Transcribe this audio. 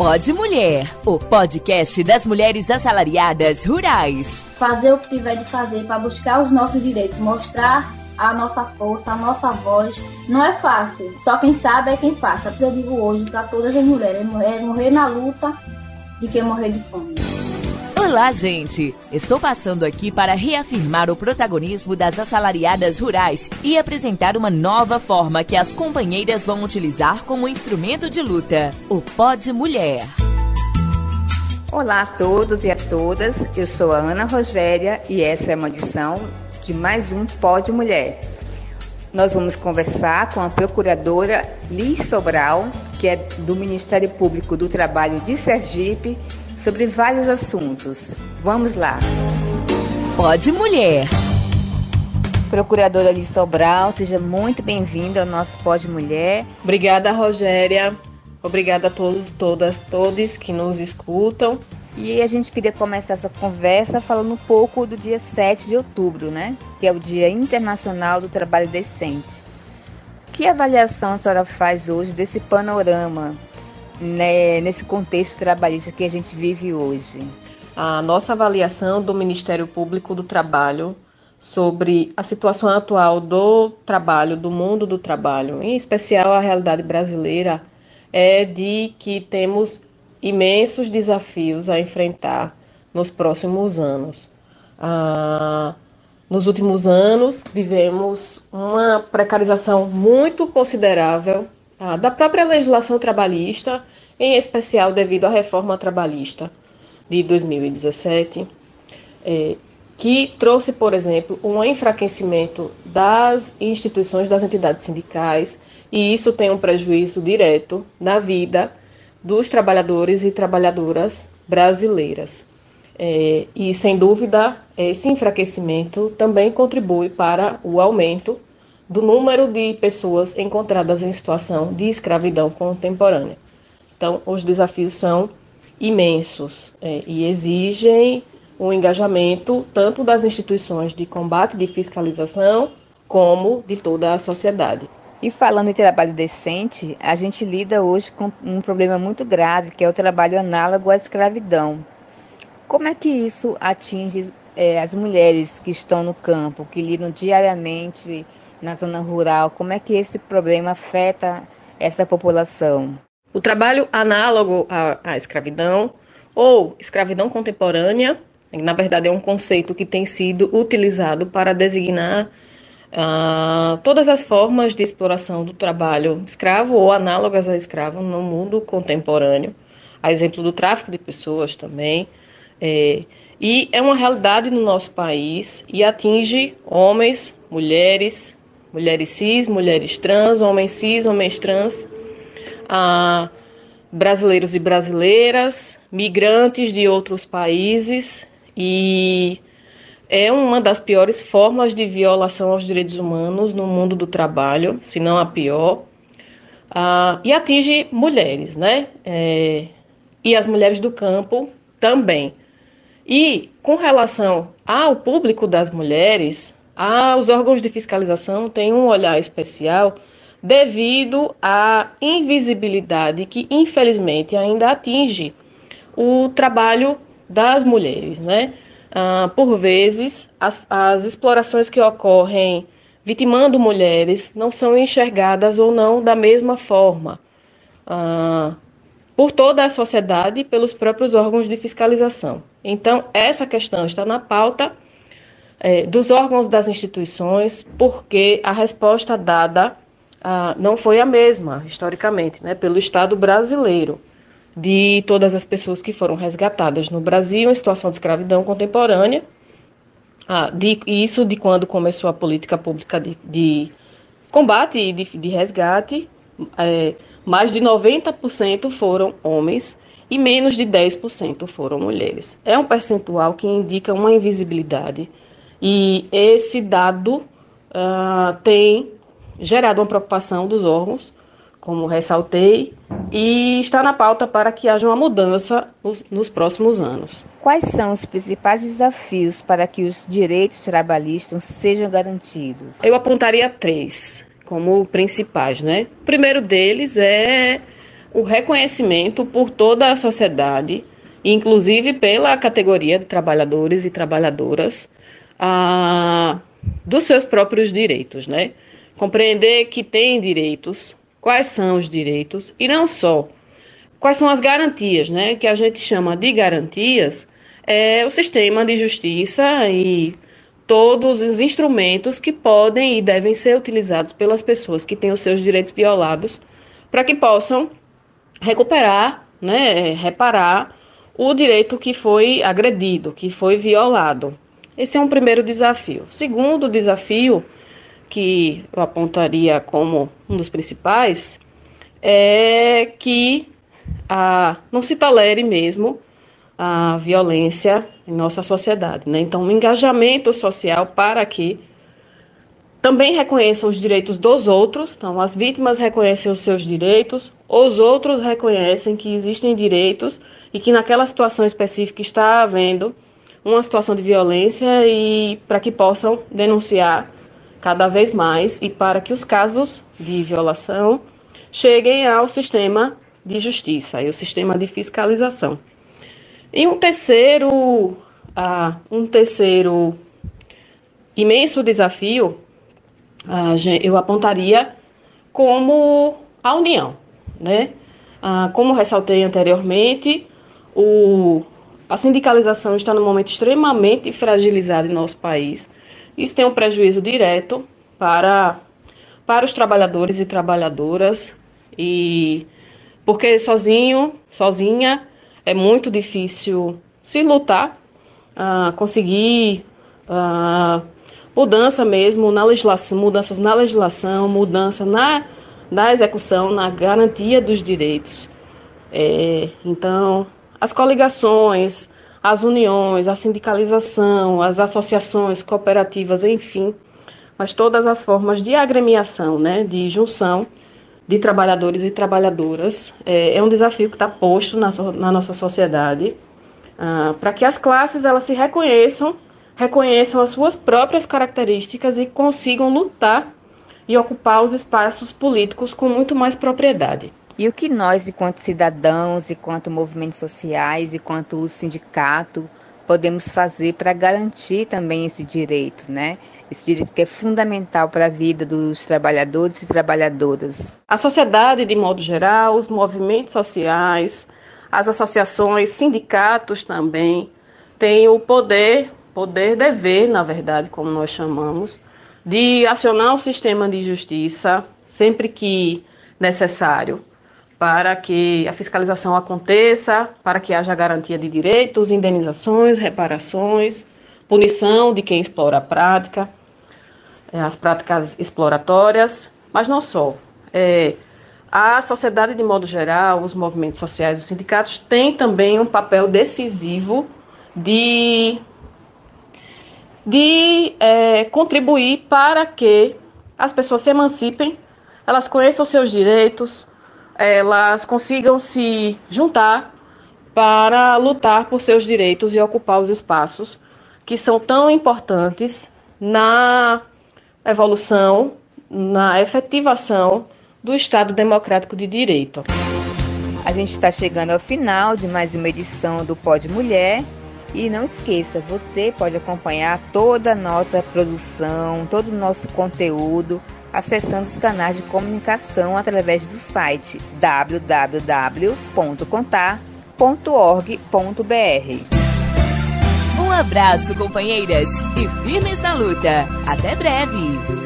Pode Mulher, o podcast das mulheres assalariadas rurais. Fazer o que tiver de fazer para buscar os nossos direitos, mostrar a nossa força, a nossa voz. Não é fácil, só quem sabe é quem passa. Eu digo hoje para todas as mulheres, é morrer na luta de que morrer de fome. Olá, gente! Estou passando aqui para reafirmar o protagonismo das assalariadas rurais e apresentar uma nova forma que as companheiras vão utilizar como instrumento de luta: o Pod Mulher. Olá a todos e a todas, eu sou a Ana Rogéria e essa é uma edição de mais um Pod Mulher. Nós vamos conversar com a procuradora Liz Sobral, que é do Ministério Público do Trabalho de Sergipe sobre vários assuntos. Vamos lá. Pode Mulher. Procuradora Liz Sobral, seja muito bem-vinda ao nosso Pode Mulher. Obrigada, Rogéria. Obrigada a todos, todas, todos que nos escutam. E a gente queria começar essa conversa falando um pouco do dia 7 de outubro, né? Que é o Dia Internacional do Trabalho Decente. Que avaliação a senhora faz hoje desse panorama né, nesse contexto trabalhista que a gente vive hoje? A nossa avaliação do Ministério Público do Trabalho sobre a situação atual do trabalho, do mundo do trabalho, em especial a realidade brasileira, é de que temos imensos desafios a enfrentar nos próximos anos. Ah, nos últimos anos, vivemos uma precarização muito considerável ah, da própria legislação trabalhista, em especial devido à reforma trabalhista de 2017, é, que trouxe, por exemplo, um enfraquecimento das instituições, das entidades sindicais, e isso tem um prejuízo direto na vida dos trabalhadores e trabalhadoras brasileiras. É, e, sem dúvida, esse enfraquecimento também contribui para o aumento do número de pessoas encontradas em situação de escravidão contemporânea. Então, os desafios são imensos é, e exigem um engajamento tanto das instituições de combate e de fiscalização, como de toda a sociedade. E falando em trabalho decente, a gente lida hoje com um problema muito grave, que é o trabalho análogo à escravidão. Como é que isso atinge é, as mulheres que estão no campo, que lidam diariamente na zona rural? Como é que esse problema afeta essa população? O trabalho análogo à, à escravidão ou escravidão contemporânea, na verdade é um conceito que tem sido utilizado para designar uh, todas as formas de exploração do trabalho escravo ou análogas a escravo no mundo contemporâneo, a exemplo do tráfico de pessoas também. É, e é uma realidade no nosso país e atinge homens, mulheres, mulheres cis, mulheres trans, homens cis, homens trans, a brasileiros e brasileiras, migrantes de outros países e é uma das piores formas de violação aos direitos humanos no mundo do trabalho, se não a pior, e atinge mulheres, né? É, e as mulheres do campo também. E com relação ao público das mulheres, ah, os órgãos de fiscalização têm um olhar especial devido à invisibilidade que, infelizmente, ainda atinge o trabalho das mulheres, né? Ah, por vezes, as, as explorações que ocorrem vitimando mulheres não são enxergadas ou não da mesma forma ah, por toda a sociedade e pelos próprios órgãos de fiscalização. Então, essa questão está na pauta é, dos órgãos das instituições, porque a resposta dada ah, não foi a mesma, historicamente, né, pelo Estado brasileiro, de todas as pessoas que foram resgatadas no Brasil em situação de escravidão contemporânea, ah, de, isso de quando começou a política pública de, de combate e de, de resgate, é, mais de 90% foram homens e menos de 10% foram mulheres. É um percentual que indica uma invisibilidade e esse dado uh, tem gerado uma preocupação dos órgãos, como ressaltei, e está na pauta para que haja uma mudança nos, nos próximos anos. Quais são os principais desafios para que os direitos trabalhistas sejam garantidos? Eu apontaria três como principais, né? O primeiro deles é o reconhecimento por toda a sociedade, inclusive pela categoria de trabalhadores e trabalhadoras, a, dos seus próprios direitos, né? Compreender que tem direitos, quais são os direitos e não só quais são as garantias, né? Que a gente chama de garantias é o sistema de justiça e todos os instrumentos que podem e devem ser utilizados pelas pessoas que têm os seus direitos violados para que possam recuperar, né, reparar o direito que foi agredido, que foi violado. Esse é um primeiro desafio. Segundo desafio, que eu apontaria como um dos principais, é que ah, não se tolere mesmo a violência em nossa sociedade. Né? Então, um engajamento social para que também reconheça os direitos dos outros. Então, as vítimas reconhecem os seus direitos, os outros reconhecem que existem direitos e que naquela situação específica está havendo uma situação de violência e para que possam denunciar cada vez mais e para que os casos de violação cheguem ao sistema de justiça e o sistema de fiscalização. E um terceiro, uh, um terceiro imenso desafio, uh, eu apontaria como a união, né? Uh, como ressaltei anteriormente, o, a sindicalização está num momento extremamente fragilizado em nosso país. Isso tem um prejuízo direto para, para os trabalhadores e trabalhadoras e porque sozinho, sozinha, é muito difícil se lutar, uh, conseguir uh, mudança mesmo na legislação, mudanças na legislação, mudança na, na execução, na garantia dos direitos. É, então, as coligações, as uniões, a sindicalização, as associações cooperativas, enfim, mas todas as formas de agremiação, né, de junção de trabalhadores e trabalhadoras é, é um desafio que está posto na, na, nossa sociedade ah, para que as classes elas se reconheçam, reconheçam as suas próprias características e consigam lutar e ocupar os espaços políticos com muito mais propriedade. E o que nós, enquanto cidadãos, enquanto movimentos sociais, enquanto sindicato, podemos fazer para garantir também esse direito, né? Esse direito que é fundamental para a vida dos trabalhadores e trabalhadoras. A sociedade, de modo geral, os movimentos sociais, as associações, sindicatos também, têm o poder, poder dever, na verdade, como nós chamamos, de acionar o sistema de justiça sempre que necessário para que a fiscalização aconteça, para que haja garantia de direitos, indenizações, reparações, punição de quem explora a prática, é, as práticas exploratórias, mas não só. É, a sociedade, de modo geral, os movimentos sociais, os sindicatos, têm também um papel decisivo de, de é, contribuir para que as pessoas se emancipem, elas conheçam seus direitos, elas consigam se juntar para lutar por seus direitos e ocupar os espaços que são tão importantes na evolução, na efetivação do Estado Democrático de Direito. A gente está chegando ao final de mais uma edição do Pode Mulher. E não esqueça, você pode acompanhar toda a nossa produção, todo o nosso conteúdo acessando os canais de comunicação através do site www.contar.org.br. Um abraço, companheiras, e firmes na luta. Até breve!